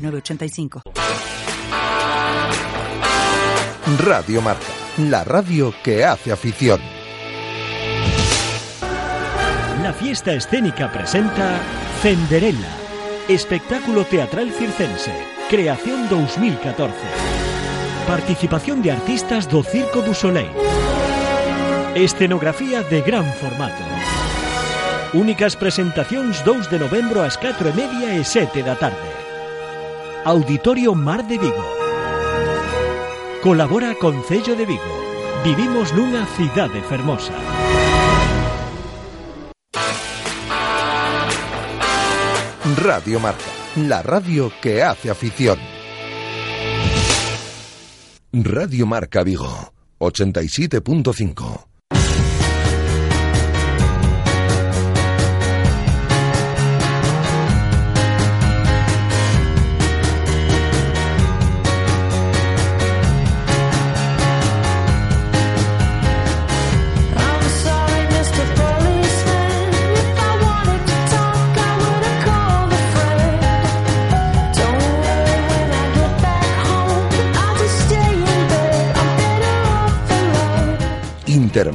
906985. Radio Marca, la radio que hace afición. La fiesta escénica presenta Cenderella, espectáculo teatral circense, creación 2014. Participación de artistas do Circo du Soleil. Escenografía de gran formato. Únicas presentacións 2 de novembro ás 4 e media e 7 da tarde. Auditorio Mar de Vigo. Colabora Concello de Vigo. Vivimos nunha cidade fermosa. Radio Marca, la radio que hace afición. Radio Marca Vigo, 87.5.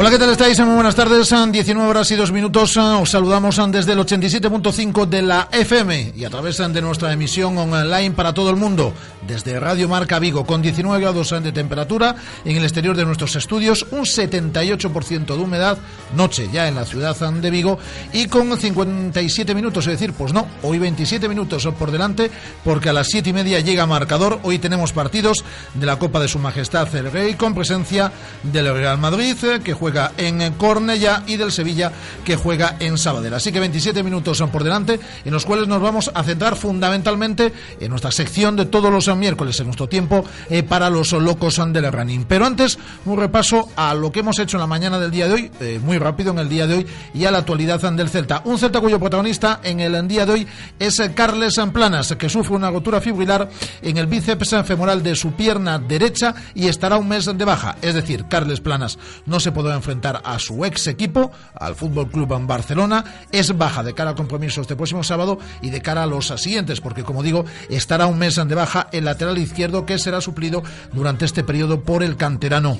Hola, ¿qué tal estáis? Muy buenas tardes. Son 19 horas y 2 minutos. Os saludamos desde el 87.5 de la FM y a través de nuestra emisión online para todo el mundo desde Radio Marca Vigo con 19 grados de temperatura en el exterior de nuestros estudios, un 78% de humedad, noche ya en la ciudad de Vigo y con 57 minutos, es decir, pues no, hoy 27 minutos por delante porque a las 7 y media llega marcador. Hoy tenemos partidos de la Copa de Su Majestad el Rey con presencia del Real Madrid eh, que juega en Cornella y del Sevilla que juega en Sabadell. Así que 27 minutos por delante en los cuales nos vamos a centrar fundamentalmente en nuestra sección de todos los miércoles en nuestro tiempo eh, para los locos del running. Pero antes un repaso a lo que hemos hecho en la mañana del día de hoy, eh, muy rápido en el día de hoy y a la actualidad del Celta. Un Celta cuyo protagonista en el día de hoy es Carles Planas que sufre una rotura fibrilar en el bíceps femoral de su pierna derecha y estará un mes de baja. Es decir, Carles Planas no se podrá enfrentar a su ex equipo, al Fútbol Club Barcelona. Es baja de cara a compromisos este próximo sábado y de cara a los siguientes, porque como digo, estará un mes de baja el lateral izquierdo que será suplido durante este periodo por el canterano.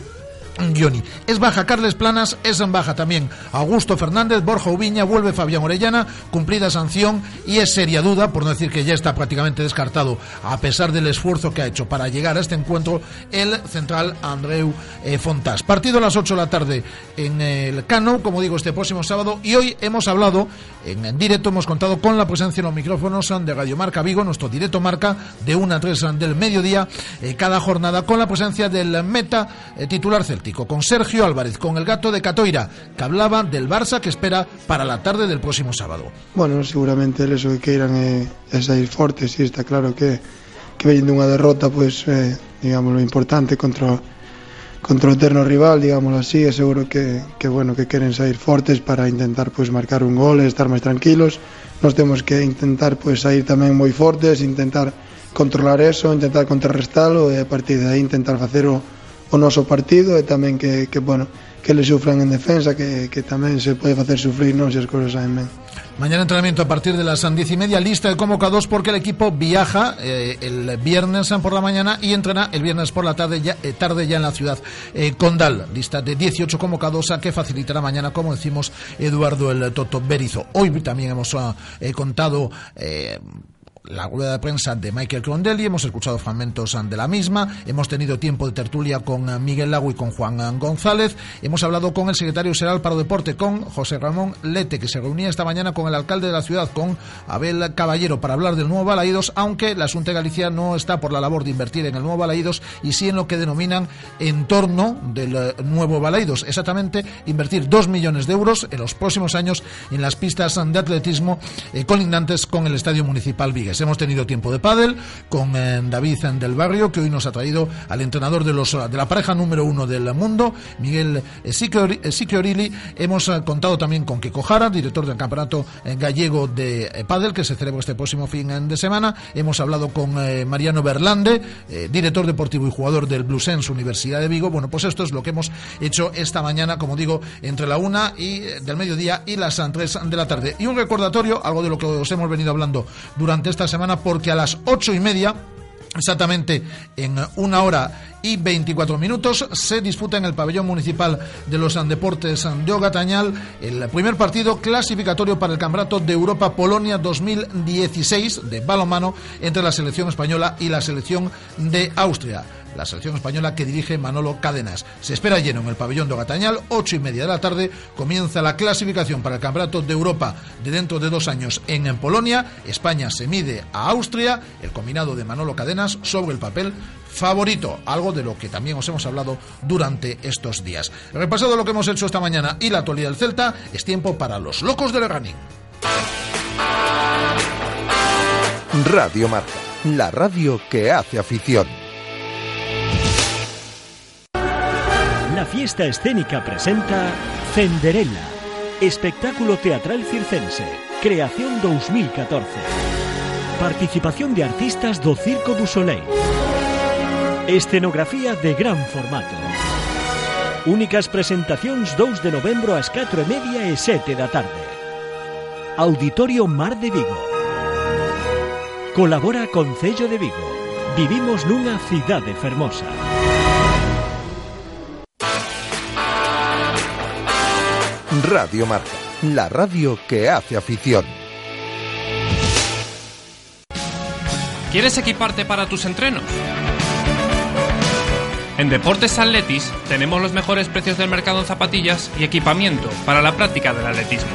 Gioni. Es baja Carles Planas, es en baja también Augusto Fernández, Borja Ubiña, vuelve Fabián Orellana, cumplida sanción y es seria duda, por no decir que ya está prácticamente descartado, a pesar del esfuerzo que ha hecho para llegar a este encuentro, el central Andreu eh, Fontás. Partido a las 8 de la tarde en el Cano, como digo, este próximo sábado, y hoy hemos hablado, en, en directo hemos contado con la presencia en los micrófonos de Radio Marca Vigo, nuestro directo marca de 1 a 3 del mediodía, eh, cada jornada, con la presencia del meta eh, titular Celtic con Sergio Álvarez, con el gato de Catoira, que hablaba del Barça que espera para la tarde del próximo sábado. Bueno, seguramente eles o que queiran é, é sair fortes e está claro que que veñen dunha derrota pois eh, digamos lo importante contra contra eterno rival, digamos así, é seguro que, que bueno, que queren sair fortes para intentar pois marcar un gol e estar máis tranquilos. Nós temos que intentar pois sair tamén moi fortes, intentar controlar eso, intentar contrarrestalo e a partir de aí intentar facer o, o noso partido e tamén que, que bueno, que le sufran en defensa, que, que tamén se pode facer sufrir, non, se as cousas saen. Mañana entrenamiento a partir de las diez y media, lista de convocados porque el equipo viaja eh, el viernes por la mañana y entrena el viernes por la tarde ya, eh, tarde ya en la ciudad eh, Condal. Lista de 18 convocados a que facilitará mañana, como decimos, Eduardo el Toto Berizo. Hoy también hemos ah, contado... La rueda de prensa de Michael Crondelli, hemos escuchado fragmentos de la misma, hemos tenido tiempo de tertulia con eh, Miguel Lago y con Juan eh, González, hemos hablado con el secretario general para Deporte, con José Ramón Lete, que se reunía esta mañana con el alcalde de la ciudad, con Abel Caballero, para hablar del nuevo Balaídos, aunque la Asunta de Galicia no está por la labor de invertir en el nuevo Balaídos y sí en lo que denominan entorno del eh, nuevo Balaídos, exactamente invertir dos millones de euros en los próximos años en las pistas de atletismo eh, colindantes con el Estadio Municipal Vigues. Hemos tenido tiempo de pádel con eh, David del Barrio, que hoy nos ha traído al entrenador de, los, de la pareja número uno del mundo, Miguel Siqueorili. Hemos eh, contado también con Kiko Jara, director del Campeonato eh, Gallego de eh, Pádel, que se celebra este próximo fin de semana. Hemos hablado con Mariano Berlande, director deportivo y jugador del Bluesense Universidad de Vigo. Bueno, pues esto es lo que hemos hecho esta mañana, como digo, entre la una y del mediodía y las tres de la tarde. Y un recordatorio, algo de lo que os hemos venido hablando durante esta semana, porque a las ocho y media Exactamente en una hora y 24 minutos se disputa en el pabellón municipal de los deportes de Ogatañal el primer partido clasificatorio para el Campeonato de Europa Polonia 2016 de balonmano entre la selección española y la selección de Austria la selección española que dirige Manolo Cadenas. Se espera lleno en el pabellón de Ogatañal, ocho y media de la tarde, comienza la clasificación para el Campeonato de Europa de dentro de dos años en Polonia. España se mide a Austria, el combinado de Manolo Cadenas sobre el papel favorito, algo de lo que también os hemos hablado durante estos días. Repasado lo que hemos hecho esta mañana y la actualidad del Celta, es tiempo para los locos del running. Radio Marca, la radio que hace afición. La fiesta escénica presenta Cenderella, espectáculo teatral circense, creación 2014. Participación de artistas do Circo du Soleil. Escenografía de gran formato. Únicas presentacións 2 de novembro ás 4 e media e 7 da tarde. Auditorio Mar de Vigo. Colabora Concello de Vigo. Vivimos nunha cidade fermosa. Radio Marca, la radio que hace afición. ¿Quieres equiparte para tus entrenos? En Deportes Atletis tenemos los mejores precios del mercado en zapatillas y equipamiento para la práctica del atletismo.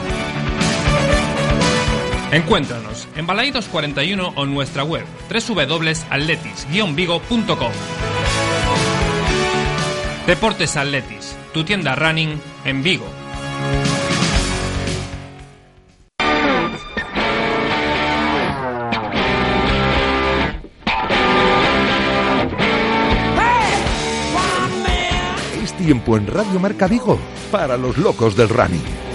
Encuéntranos en Balaidos 41 o en nuestra web www.atletis-vigo.com. Deportes Atletis, tu tienda running en Vigo. Tiempo en Radio Marca Vigo para los locos del running.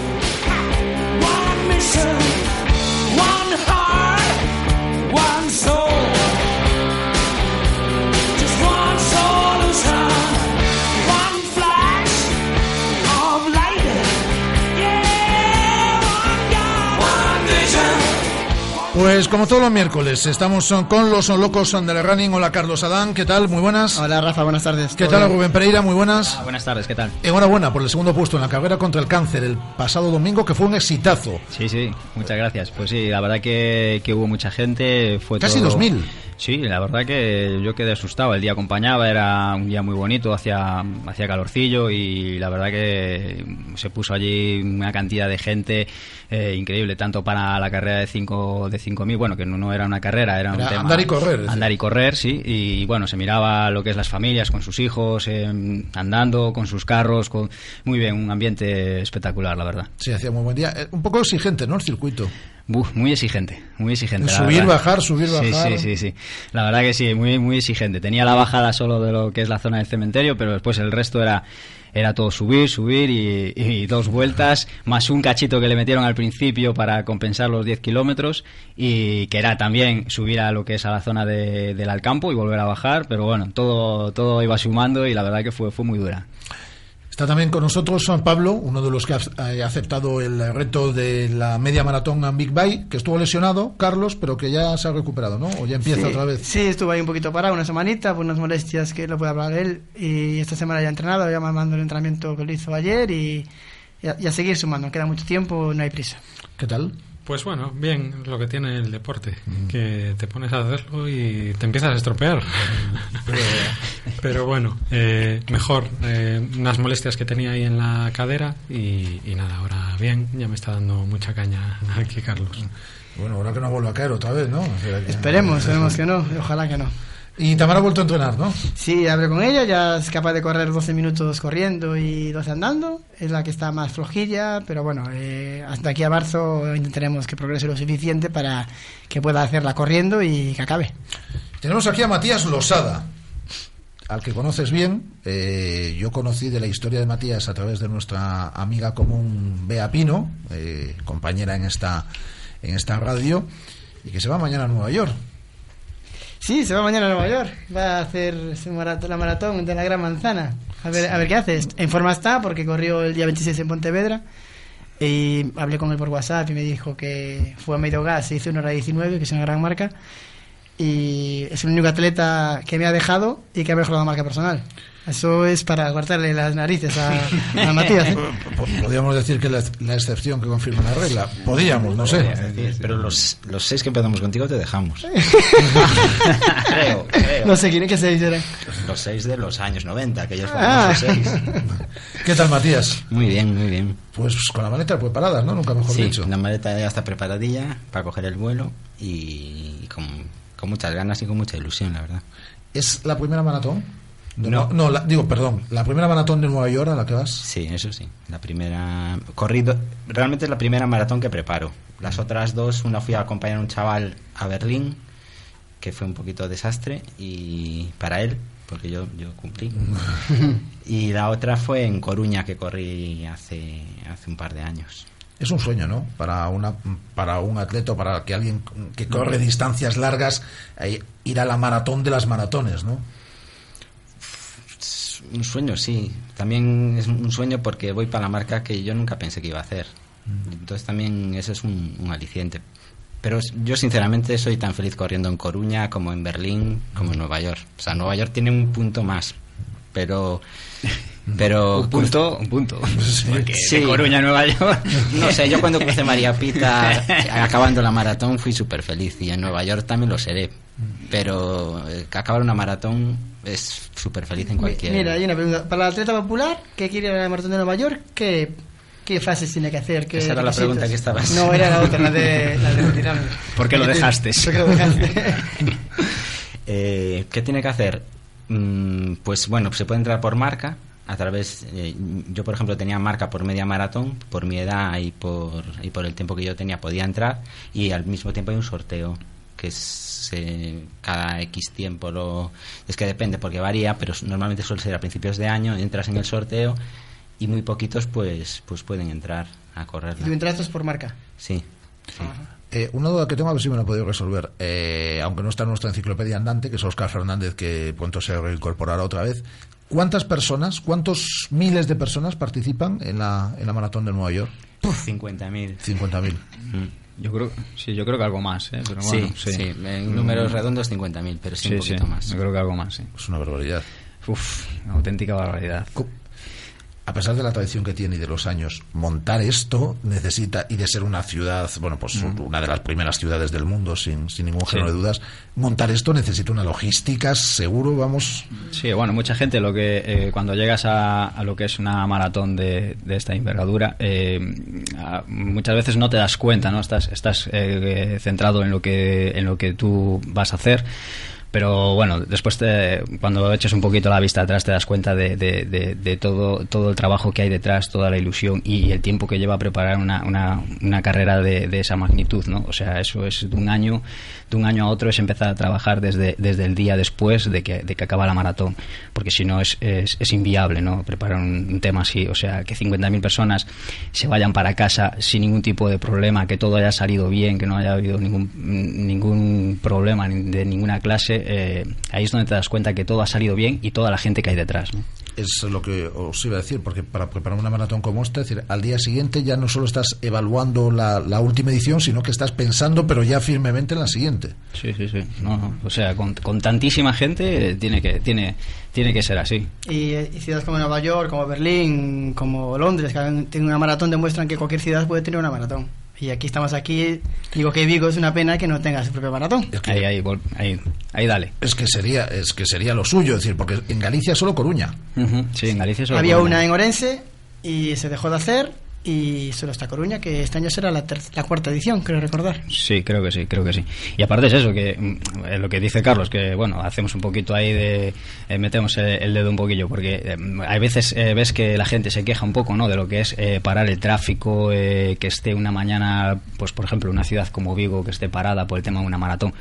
Pues como todos los miércoles, estamos con los locos del running. Hola Carlos Adán, ¿qué tal? Muy buenas. Hola Rafa, buenas tardes. ¿Qué ¿Todo tal bien? Rubén Pereira? Muy buenas. Buenas tardes, ¿qué tal? Enhorabuena por el segundo puesto en la carrera contra el cáncer el pasado domingo, que fue un exitazo. Sí, sí, muchas gracias. Pues sí, la verdad que, que hubo mucha gente. Fue Casi todo- 2000. Sí, la verdad que yo quedé asustado. El día acompañaba, era un día muy bonito, hacía, hacía calorcillo y la verdad que se puso allí una cantidad de gente eh, increíble, tanto para la carrera de 5 de 5.000, bueno, que no, no era una carrera, era, un tema... andar y correr. Andar y correr, sí, y bueno, se miraba lo que es las familias con sus hijos, eh, andando con sus carros, con... muy bien, un ambiente espectacular, la verdad. Sí, hacía muy buen día. Eh, Un poco exigente, ¿no? El circuito. Muy exigente, muy exigente. Subir, bajar, subir, Sí, bajar. Sí, sí, sí. La verdad que sí, muy, muy exigente. Tenía la bajada solo de lo que es la zona del cementerio, pero después el resto era era todo subir, subir y, y dos vueltas, más un cachito que le metieron al principio para compensar los 10 kilómetros y que era también subir a lo que es a la zona de- del Alcampo y volver a bajar, pero bueno, todo, todo iba sumando y la verdad que fue, fue muy dura. Está también con nosotros Juan Pablo, uno de los que ha eh, aceptado el reto de la media maratón en Big Bay, que estuvo lesionado, Carlos, pero que ya se ha recuperado, ¿no? O ya empieza sí, otra vez. Sí, estuve ahí un poquito parado, una semanita, por unas molestias que lo puede hablar él. Y esta semana ya he entrenado, ya me mando el entrenamiento que lo hizo ayer y, y a, y a seguir sumando. Queda mucho tiempo, no hay prisa. ¿Qué tal? Pues bueno, bien, lo que tiene el deporte, que te pones a hacerlo y te empiezas a estropear. Pero bueno, eh, mejor, eh, unas molestias que tenía ahí en la cadera y, y nada, ahora bien, ya me está dando mucha caña aquí Carlos. Bueno, ahora que no vuelva a caer otra vez, ¿no? O sea, que- Esperemos, esperemos que no, y ojalá que no. Y Tamara ha vuelto a entrenar, ¿no? Sí, hablé con ella, ya es capaz de correr 12 minutos corriendo y 12 andando. Es la que está más flojilla, pero bueno, eh, hasta aquí a marzo intentaremos que progrese lo suficiente para que pueda hacerla corriendo y que acabe. Tenemos aquí a Matías Losada, al que conoces bien. Eh, yo conocí de la historia de Matías a través de nuestra amiga común Bea Pino, eh, compañera en esta, en esta radio, y que se va mañana a Nueva York. Sí, se va mañana a Nueva York. Va a hacer su la maratón de la Gran Manzana. A ver, a ver qué hace. En forma está porque corrió el día 26 en Pontevedra. Y hablé con él por WhatsApp y me dijo que fue a medio se hizo una hora 19, que es una gran marca. Y es el único atleta que me ha dejado y que ha mejorado la marca personal. Eso es para cortarle las narices a, a Matías. ¿eh? Po- Podríamos decir que la, la excepción que confirma la regla. Podríamos, no sé. Pero los, los seis que empezamos contigo te dejamos. creo, creo. No sé quién es que se dice. Los seis de los años 90, aquellos Ah. seis. ¿Qué tal, Matías? Muy bien, muy bien. Pues con la maleta preparada, ¿no? Nunca mejor sí, dicho. la maleta ya está preparadilla para coger el vuelo y con, con muchas ganas y con mucha ilusión, la verdad. ¿Es la primera maratón? No. No la- digo, perdón, la primera maratón de Nueva York a la que vas. Sí, eso sí. La primera corrido, realmente es la primera maratón que preparo. Las otras dos, una fui a acompañar a un chaval a Berlín, que fue un poquito desastre y para él, porque yo yo cumplí. y la otra fue en Coruña que corrí hace hace un par de años. Es un sueño, ¿no? Para una para un atleta, para que alguien que corre distancias largas, eh, ir a la maratón de las maratones, ¿no? Un sueño, sí. También es un sueño porque voy para la marca que yo nunca pensé que iba a hacer. Entonces también eso es un, un aliciente. Pero yo sinceramente soy tan feliz corriendo en Coruña como en Berlín como en Nueva York. O sea, Nueva York tiene un punto más. Pero... Pero Un punto, un punto. Porque Sí. de Coruña Nueva York. No sé, yo cuando crucé María Pita acabando la maratón fui súper feliz y en Nueva York también lo seré. Pero eh, acabar una maratón es súper feliz en cualquier... Mira, hay una pregunta. Para el atleta popular que quiere ir a la maratón de Nueva York, ¿qué, qué fases tiene que hacer? ¿Qué Esa era la pregunta que estabas. No, era la otra, la de, la de. ¿Por qué lo dejaste? ¿Por qué lo dejaste? Eh, ¿Qué tiene que hacer? Mm, pues bueno, se puede entrar por marca. A través, eh, yo por ejemplo tenía marca por media maratón, por mi edad y por, y por el tiempo que yo tenía podía entrar. Y al mismo tiempo hay un sorteo que es eh, cada X tiempo. Lo, es que depende porque varía, pero normalmente suele ser a principios de año. Entras en el sorteo y muy poquitos pues, pues pueden entrar a correrla. ¿Tu entradas por marca? Sí. sí. Eh, una duda que tengo, a ver si me la he podido resolver. Eh, aunque no está en nuestra enciclopedia andante, que es Oscar Fernández, que pronto se reincorporará otra vez. ¿Cuántas personas, cuántos miles de personas participan en la, en la maratón de Nueva York? 50.000. 50.000. Yo creo, sí, yo creo que algo más, ¿eh? Pero Sí, sí, en números redondos 50.000, pero sí, un poquito más. Yo creo que algo más, sí. Es una barbaridad. Uf, una auténtica barbaridad. A pesar de la tradición que tiene y de los años, montar esto necesita, y de ser una ciudad, bueno, pues una de las primeras ciudades del mundo, sin, sin ningún género Sí. de dudas, montar esto necesita una logística, seguro, vamos. Sí, bueno, mucha gente lo que eh, cuando llegas a, a lo que es una maratón de, de esta envergadura, eh, muchas veces no te das cuenta, ¿no? Estás, estás eh, centrado en lo que en lo que tú vas a hacer. Pero bueno, después te- cuando eches un poquito la vista atrás te das cuenta de, todo, todo el trabajo que hay detrás, toda la ilusión y el tiempo que lleva a preparar una, una, una carrera de, esa magnitud, ¿no? O sea, eso es de un año, de un año a otro es empezar a trabajar desde, desde el día después de que, de que acaba la maratón, porque si no es, es, inviable, ¿no? Preparar un, un tema así, o sea, que 50.000 personas se vayan para casa sin ningún tipo de problema, que todo haya salido bien, que no haya habido ningún, ningún problema de ninguna clase, eh, ahí es donde te das cuenta que todo ha salido bien y toda la gente que hay detrás, ¿no? Es lo que os iba a decir, porque para preparar una maratón como esta, es decir, al día siguiente ya no solo estás evaluando la, la última edición, sino que estás pensando, pero ya firmemente en la siguiente. Sí, sí, sí. No, no. O sea, con, con tantísima gente eh, tiene que tiene tiene que ser así. Y, eh, y ciudades como Nueva York, como Berlín, como Londres, que tienen una maratón, demuestran que cualquier ciudad puede tener una maratón. Y aquí estamos aquí. Digo que Vigo es una pena que no tenga su propio maratón. Ahí, ahí, vol- ahí, ahí dale. Es que sería, es que sería lo suyo, es decir, porque en Galicia solo Coruña. Sí, en Galicia solo Había Coruña. una en Orense y se dejó de hacer y solo está Coruña, que este año será la, la cuarta edición, creo recordar. Sí, creo que sí, creo que sí. Y aparte es eso, que mm, eh, lo que dice Carlos, que bueno, hacemos un poquito ahí de... eh, metemos el, el dedo un poquillo, porque eh, hay veces eh, ves que la gente se queja un poco, ¿no? De lo que es eh, parar el tráfico, eh, que esté una mañana, pues por ejemplo, una ciudad como Vigo, que esté parada por el tema de una maratón.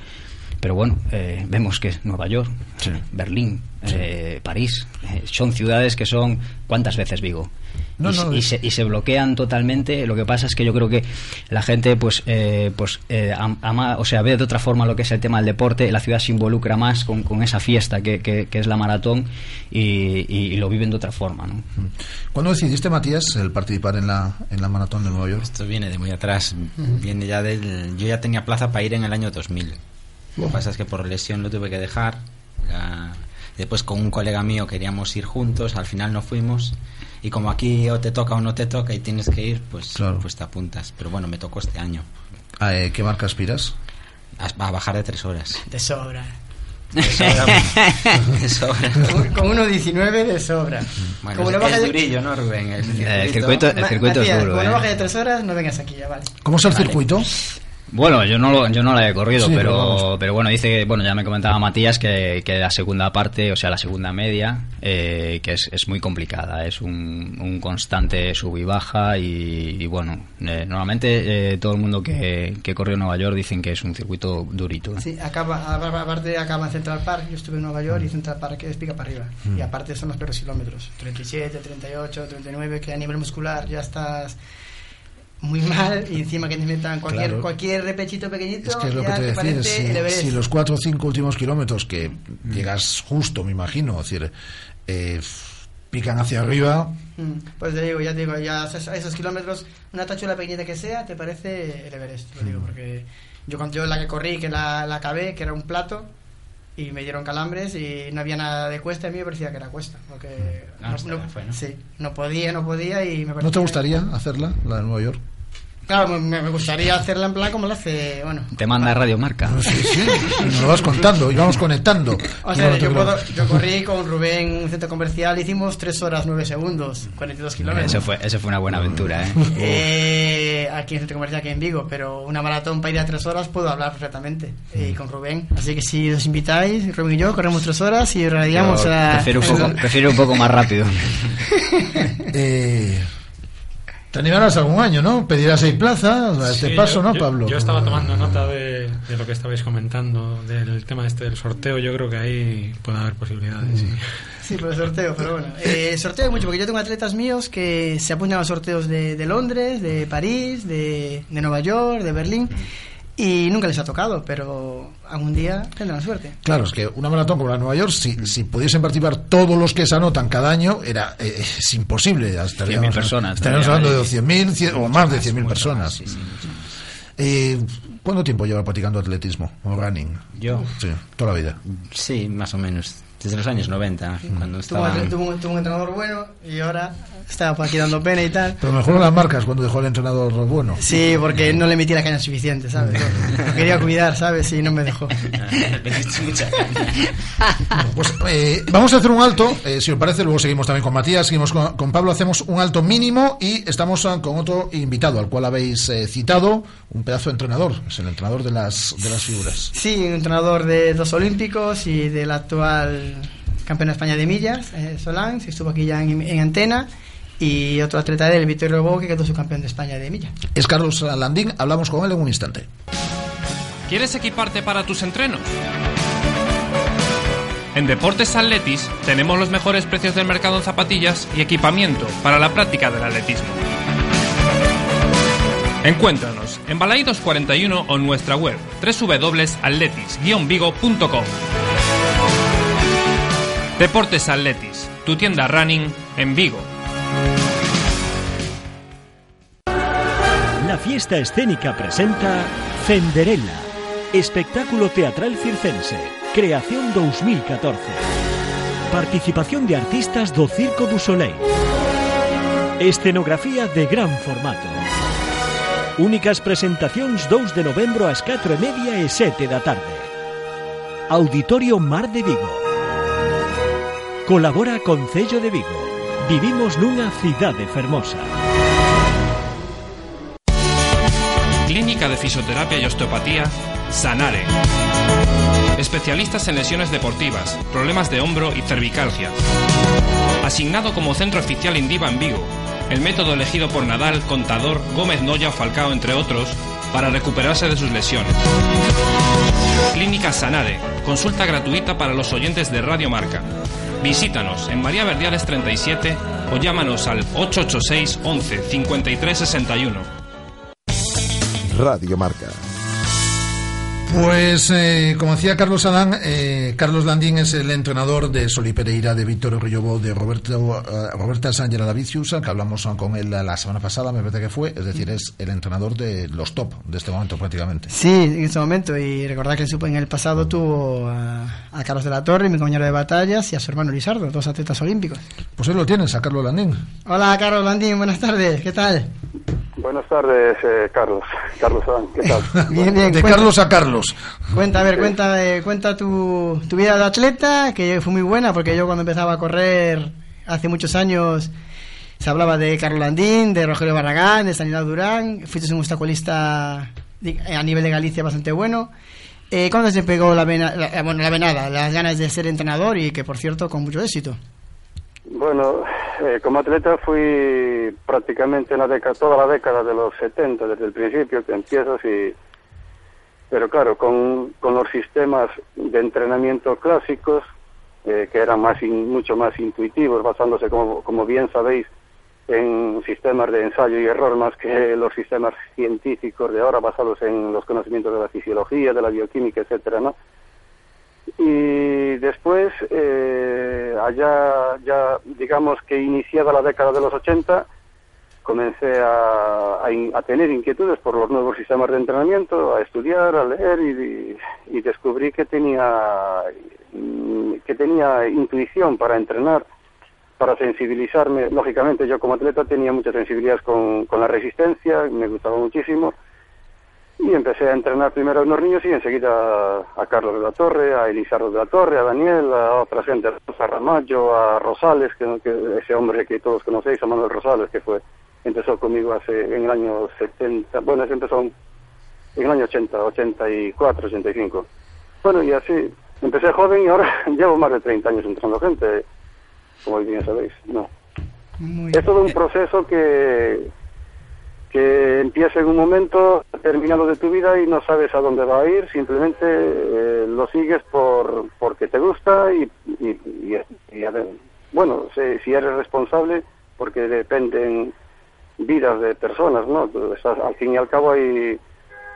Pero bueno, eh, vemos que es Nueva York, Berlín, eh, París, eh, son ciudades que son... ¿Cuántas veces Vigo? No, y, no, se- y es- se, y se bloquean totalmente. Lo que pasa es que yo creo que la gente, pues, eh, pues eh, am- ama- o sea, ve de otra forma lo que es el tema del deporte. La ciudad se involucra más con, con esa fiesta que, que- que es la maratón y, y- y lo viven de otra forma, ¿no? ¿Cuándo decidiste, Matías, el participar en la, en la maratón de Nueva York? Esto viene de muy atrás. Viene ya del. Yo ya tenía plaza para ir en el año 2000. Lo que pasa es que por lesión lo tuve que dejar. Ya- Después con un colega mío queríamos ir juntos, al final no fuimos. Y como aquí o te toca o no te toca y tienes que ir, pues, pues te apuntas. Pero bueno, me tocó este año. ¿A eh, qué marca aspiras? A, a bajar de tres horas. De sobra. De sobra. de sobra. Con- Con 1.19 de sobra. Bueno, Como es, no baja es de- durillo, ¿no, Rubén? El El circuito, el Ma- circuito es duro, Como no ¿eh? baje de tres horas, no vengas aquí, ya vale. ¿Cómo es el circuito? Bueno, yo no, lo- yo no la he corrido, Sí, pero pero, bueno, dice, bueno, ya me comentaba Matías que, que la segunda parte, o sea, la segunda media, eh, que es, es muy complicada, es un, un constante sub y baja y, y bueno, eh, normalmente eh, todo el mundo que, que corrió en Nueva York dicen que es un circuito durito. ¿eh? Sí, acaba, aparte acaba en Central Park. Yo estuve en Nueva York y Central Park es pica para arriba. Mm. Y aparte son los peores kilómetros: 37, 38, 39, que a nivel muscular ya estás muy mal. Y encima que te metan cualquier, Claro. cualquier repechito pequeñito. Es que es lo que te decía, el si, los cuatro o cinco últimos kilómetros que llegas justo, me imagino, es decir, eh, pican hacia arriba, Mm, Pues te digo, ya te digo, ya esos, esos kilómetros, una tachula pequeñita que sea, te parece el Everest, lo Mm. digo, porque yo cuando yo la que corrí, que la, la acabé, que era un plato, y me dieron calambres y no había nada de cuesta, a mí me parecía que era cuesta, porque Ah, no, hasta no- que fue, ¿no? sí, no podía, no podía y me ¿no te parecía- gustaría hacerla, la de Nueva York? Claro, me, me gustaría hacerla en plan como la hace, bueno, Te manda Radio Marca. Sí, sí, y nos lo vas contando y vamos conectando. O sea, yo, puedo- yo corrí con Rubén en un centro comercial, hicimos 3 horas 9 segundos, 42 kilómetros. Eso fue, eso fue una buena aventura, ¿eh? Eh, aquí en el centro comercial, aquí en Vigo, pero una maratón para ir a tres horas puedo hablar perfectamente y con Rubén. Así que si os invitáis, Rubén y yo corremos tres horas y radiamos Yo a. prefiero, un poco, prefiero un poco más rápido. Eh, te animarás algún año, ¿no? Pedirás seis plazas a este Sí, paso, yo- ¿no, yo- Pablo? Yo estaba tomando nota de, de lo que estabais comentando, del tema este del sorteo. Yo creo que ahí puede haber posibilidades. sí. Sí, por el sorteo, pero bueno. Eh, sorteo hay mucho, porque yo tengo atletas míos que se apuntan a sorteos de, de Londres, de París, de, de Nueva York, de Berlín, y nunca les ha tocado, pero algún día tendrán suerte. Claro, es que una maratón como la de Nueva York, si, si pudiesen participar todos los que se anotan cada año, era eh, es imposible. Estaríamos, 100.000 personas, Estaríamos estaría hablando de ahí. 100.000 cien- o más de 100.000 personas. Eh, ¿Cuánto tiempo lleva practicando atletismo o running? Yo. Sí, toda la vida. Sí, más o menos. Desde los años 90, cuando estaba... tuvo un- tuvo un entrenador bueno y ahora estaba por aquí dando pena y tal. Pero mejor las marcas cuando dejó el entrenador bueno. Sí, porque no le metí la caña suficiente, ¿sabes? Lo quería cuidar, ¿sabes? Y no me dejó. Pues eh, vamos a hacer un alto, eh, si os parece, luego seguimos también con Matías, seguimos con, con Pablo, hacemos un alto mínimo y estamos ah, con otro invitado al cual habéis eh, citado, un pedazo de entrenador, es el entrenador de las, de las figuras. Sí, un entrenador de dos olímpicos y del actual campeón de España de millas, eh, Solán, que estuvo aquí ya en, en antena. Y otro atleta del Vittorio Robó, que quedó su campeón de España de millas. Es Carlos Landín, hablamos con él en un instante. ¿Quieres equiparte para tus entrenos? En Deportes Atletis tenemos los mejores precios del mercado en zapatillas y equipamiento para la práctica del atletismo. Encuéntranos en Balaídos 41 o en nuestra web www.atletis-vigo.com. Deportes Atletis, tu tienda running en Vigo. La fiesta escénica presenta Cenderella, espectáculo teatral circense, creación 2014. Participación de artistas do Circo du Soleil. Escenografía de gran formato. Únicas presentacións 2 de novembro ás 4 e media e 7 da tarde. Auditorio Mar de Vigo. Colabora Concello de Vigo. Vivimos nunha cidade fermosa. Clínica de Fisioterapia y Osteopatía Sanare. Especialistas en lesiones deportivas, problemas de hombro y cervicalgia. Asignado como centro oficial Indiva en Vigo. El método elegido por Nadal, Contador, Gómez Noya o Falcao, entre otros, para recuperarse de sus lesiones. Clínica Sanare. Consulta gratuita para los oyentes de Radio Marca. Visítanos en María Verdiales 37 o llámanos al 886 11 53 61. Radio Marca. Pues, eh, como decía Carlos Adán, eh, Carlos Landín es el entrenador de Soli Pereira, de Víctor Rillobó, de Roberto, eh, Roberta Sángela Davicius, que hablamos con él la semana pasada, me parece que fue. Es decir, es el entrenador de los top de este momento prácticamente. Sí, en este momento. Y recordad que en el pasado tuvo a, a Carlos de la Torre, mi compañero de batallas, y a su hermano Lizardo, dos atletas olímpicos. Pues ahí lo tienes, a Carlos Landín. Hola, Carlos Landín, buenas tardes, ¿qué tal? Buenas tardes, eh, Carlos. Carlos Adán, ¿qué tal? Bien, bien. De cuenta- Carlos a Carlos. Cuenta, a ver, cuenta, eh, cuenta tu, tu vida de atleta, que fue muy buena, porque yo cuando empezaba a correr hace muchos años se hablaba de Carlos Landín, de Rogelio Barragán, de Sanidad Durán, fuiste un obstaculista di- a nivel de Galicia bastante bueno. Eh, ¿Cuándo se pegó la, vena, la- eh, bueno, la venada, las ganas de ser entrenador y que, por cierto, con mucho éxito? Bueno, eh, como atleta fui prácticamente en la década, toda la década de los 70, desde el principio que empiezas y... Pero claro, con, con los sistemas de entrenamiento clásicos, eh, que eran más in- mucho más intuitivos, basándose, como, como bien sabéis, en sistemas de ensayo y error más que los sistemas científicos de ahora basados en los conocimientos de la fisiología, de la bioquímica, etcétera, ¿no? Y después, eh, allá, ya digamos que iniciada la década de los 80, comencé a, a tener inquietudes por los nuevos sistemas de entrenamiento, a estudiar, a leer y, y descubrí que tenía, mm, que tenía intuición para entrenar, para sensibilizarme. Lógicamente yo como atleta tenía mucha sensibilidad con, con la resistencia, me gustaba muchísimo. Y empecé a entrenar primero a unos niños y enseguida a, a Carlos de la Torre, a Elizardo de la Torre, a Daniel, a otra gente, a Ramallo, a Rosales, que, que ese hombre que todos conocéis, a Manuel Rosales, que fue empezó conmigo hace en el año 70, bueno, ese empezó en el año 80, 84, 85. Bueno, y así, empecé joven y ahora llevo más de 30 años entrenando gente, como bien sabéis, ¿no? Es todo un proceso que, que empieza en un momento determinado de tu vida y no sabes a dónde va a ir, simplemente eh, lo sigues por porque te gusta y, y, bueno, si, si eres responsable, porque dependen vidas de personas, ¿no? Estás- al fin y al cabo hay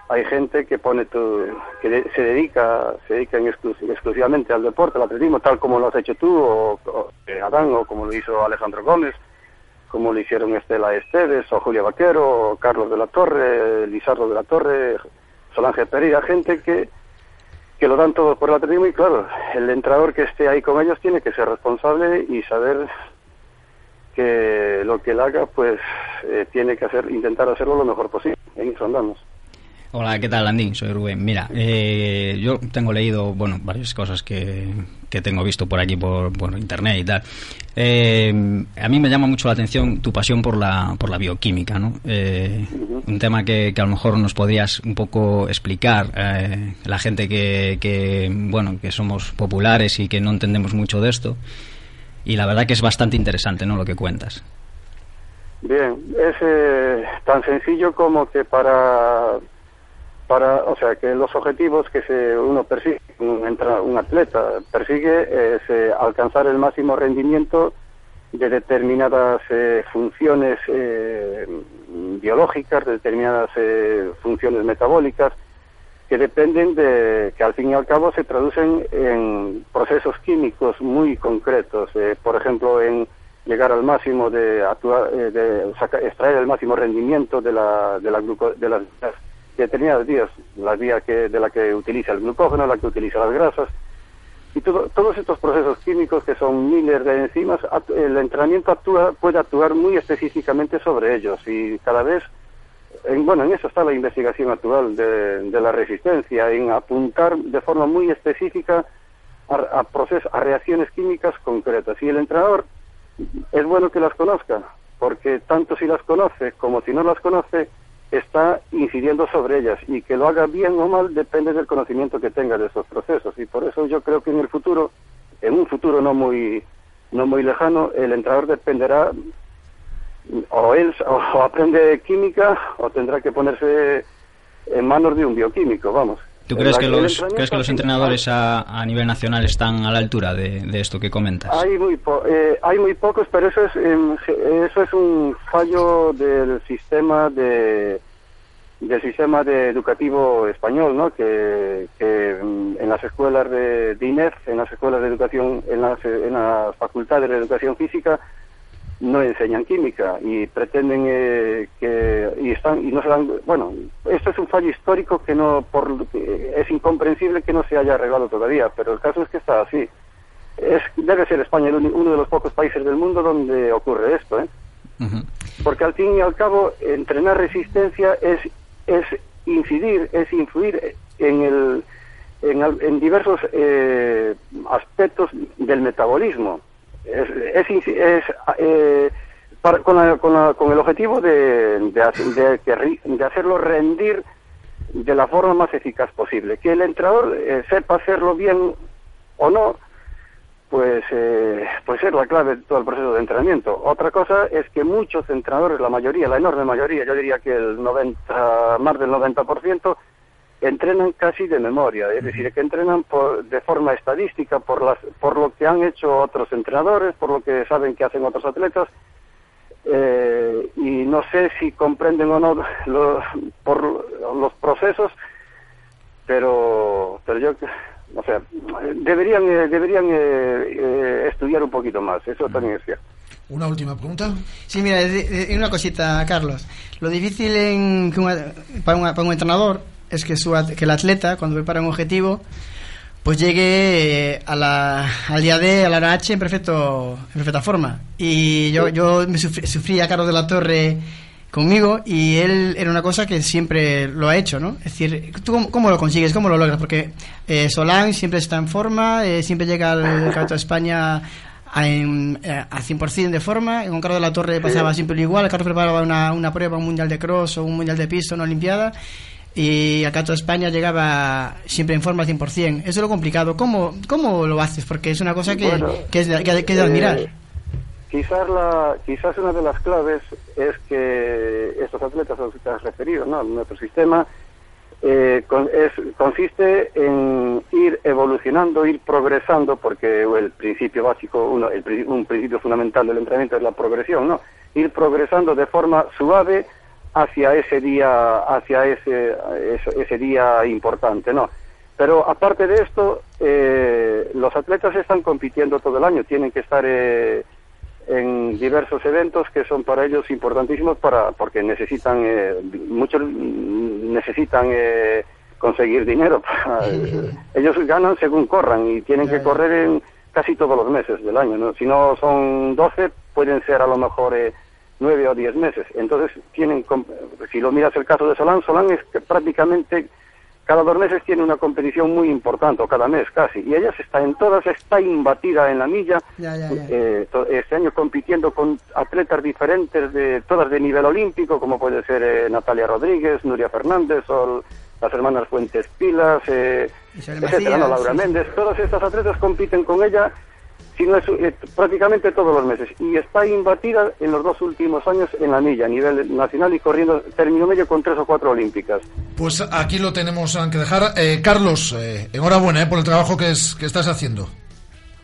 hay gente que pone tu, que se dedica se dedica en exclus- exclusivamente al deporte, al atletismo, tal como lo has hecho tú o, o, eh, Adán o como lo hizo Alejandro Gómez como lo hicieron Estela Esteves, o Julia Vaquero, o Carlos de la Torre, Lizardo de la Torre, Solange Pereira, gente que, que lo dan todo por el atletismo y claro, el entrenador que esté ahí con ellos tiene que ser responsable y saber que lo que él haga pues eh, tiene que hacer, intentar hacerlo lo mejor posible. En eso andamos. Hola, ¿qué tal, Landín? Soy Rubén. Mira, eh, yo tengo leído, bueno, varias cosas que, que tengo visto por aquí, por, por internet y tal. Eh, a mí me llama mucho la atención tu pasión por la, por la bioquímica, ¿no? Eh, Un tema que, que a lo mejor nos podrías un poco explicar, eh, la gente que, que, bueno, que somos populares y que no entendemos mucho de esto. Y la verdad que es bastante interesante, ¿no? Lo que cuentas. Bien, es eh, tan sencillo como que para, para, o sea, que los objetivos que se, uno persigue, un, un atleta persigue es eh, alcanzar el máximo rendimiento de determinadas eh, funciones eh, biológicas, de determinadas eh, funciones metabólicas, que dependen de, que al fin y al cabo se traducen en procesos químicos muy concretos, eh, por ejemplo, en llegar al máximo de, actuar, de saca- extraer el máximo rendimiento de, la, de, la gluco- de las determinadas vías, la vía que, de la que utiliza el glucógeno, la que utiliza las grasas, y todo- todos estos procesos químicos que son miles de enzimas, el entrenamiento actúa, puede actuar muy específicamente sobre ellos y cada vez en, bueno, en eso está la investigación actual de, de la resistencia, en apuntar de forma muy específica a, a procesos, a reacciones químicas concretas. Y el entrenador es bueno que las conozca, porque tanto si las conoce como si no las conoce, está incidiendo sobre ellas y que lo haga bien o mal depende del conocimiento que tenga de esos procesos y por eso yo creo que en el futuro, en un futuro no muy no muy lejano, el entrenador dependerá o él o, aprende química o tendrá que ponerse en manos de un bioquímico, vamos. ¿Tú crees que los, crees que los entrenadores a, a nivel nacional están a la altura de, de esto que comentas? Hay muy, po- eh, hay muy pocos, pero eso es se- eso es un fallo del sistema de del sistema de educativo español, ¿no? Que, que, mm, en las escuelas de, de INEF, en las escuelas de educación, en las, eh, en las facultades de educación física, no enseñan química y pretenden eh, que y están y no se dan bueno esto es un fallo histórico que no por que es incomprensible que no se haya arreglado todavía pero el caso es que está así. Es debe ser España el uno de los pocos países del mundo donde ocurre esto ¿eh? porque al fin y al cabo entrenar resistencia es es incidir es influir en el en, en diversos eh, aspectos del metabolismo es, es, es, eh, para- con, la- con, la- con el objetivo de, de, de de hacerlo rendir de la forma más eficaz posible. Que el entrenador eh, sepa hacerlo bien o no, pues, eh, pues es la clave de todo el proceso de entrenamiento. Otra cosa es que muchos entrenadores, la mayoría, la enorme mayoría, yo diría que el 90, más del 90%, entrenan casi de memoria, es decir, que entrenan por- de forma estadística por, las, por lo que han hecho otros entrenadores, por lo que saben que hacen otros atletas, eh, y no sé si comprenden o no lo- por los procesos, pero, pero yo, o sea, deberían, eh, deberían eh, eh, estudiar un poquito más, eso también es cierto. Una última pregunta. Sí, mira, una cosita, Carlos. Lo difícil en, que una- para, una- para un entrenador es que, su, que el atleta, cuando ve para un objetivo, pues llegue eh, a la, al día D, a la hora H, en, perfecto, en perfecta forma. Y yo, yo me sufrí, sufrí a Carlos de la Torre conmigo y él era una cosa que siempre lo ha hecho, ¿no? Es decir, ¿tú cómo, cómo lo consigues? ¿Cómo lo logras? Porque eh, Solán siempre está en forma, eh, siempre llega al Campeonato de España a, en, eh, a 100% de forma. Con Carlos de la Torre pasaba siempre igual. Carlos preparaba una, una prueba, un mundial de cross o un mundial de pista, una olimpiada. Y Campeonato de España llegaba siempre en forma al 100%. Eso es lo complicado. ¿Cómo, cómo lo haces? Porque es una cosa que, Bueno, que es de, que, que es de eh, admirar. Quizás, la, quizás una de las claves es que estos atletas a los que te has referido, ¿no? nuestro sistema, eh, con- es, consiste en ir evolucionando, ir progresando, porque el principio básico, uno, el, un principio fundamental del entrenamiento es la progresión, ¿no? Ir progresando de forma suave hacia ese día, hacia ese, ese, ese día importante, ¿no? Pero aparte de esto, eh, los atletas están compitiendo todo el año, tienen que estar eh, en diversos eventos que son para ellos importantísimos para porque necesitan eh, muchos necesitan eh, conseguir dinero para- ellos ganan según corran y tienen que correr en casi todos los meses del año ¿no? si no son 12 pueden ser a lo mejor 9 o 10 meses entonces tienen si lo miras el caso de Solán Solán es que prácticamente cada dos meses tiene una competición muy importante, o cada mes casi, y ella se está en todas, está imbatida en la milla, Ya, ya, ya. eh, este año compitiendo con atletas diferentes, de todas de nivel olímpico, como puede ser eh, Natalia Rodríguez, Nuria Fernández, o las hermanas Fuentes Pilas, eh, etcétera, Laura sí. Méndez, todas estas atletas compiten con ella eh, prácticamente todos los meses y está imbatida en los dos últimos años en la milla a nivel nacional y corriendo término medio con tres o cuatro olímpicas. Pues aquí lo tenemos que dejar. Eh, Carlos, eh, enhorabuena por el trabajo que, es, que estás haciendo.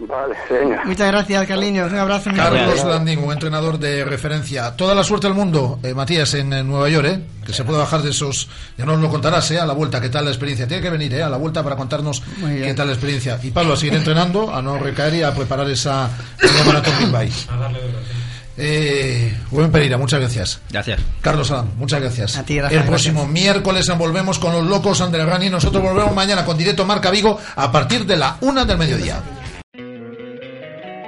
Vale, venga. Muchas gracias, Carliños. Un abrazo. Carlos. Landín, un entrenador de referencia. Toda la suerte del mundo, eh, Matías, en, Nueva York, eh, que se puede bajar de esos. Ya nos lo contarás, eh, a la vuelta, qué tal la experiencia. Tiene que venir, eh, a la vuelta para contarnos qué tal la experiencia. Y Pablo, a seguir entrenando, a no recaer y a preparar esa maratón Big Bike. Eh, Rubén Pereira, muchas gracias. Gracias. Carlos Adán, muchas gracias. A ti, Rafa, el gracias. próximo miércoles volvemos con los locos André Rani. Nosotros volvemos mañana con directo Marca Vigo a partir de la una del mediodía.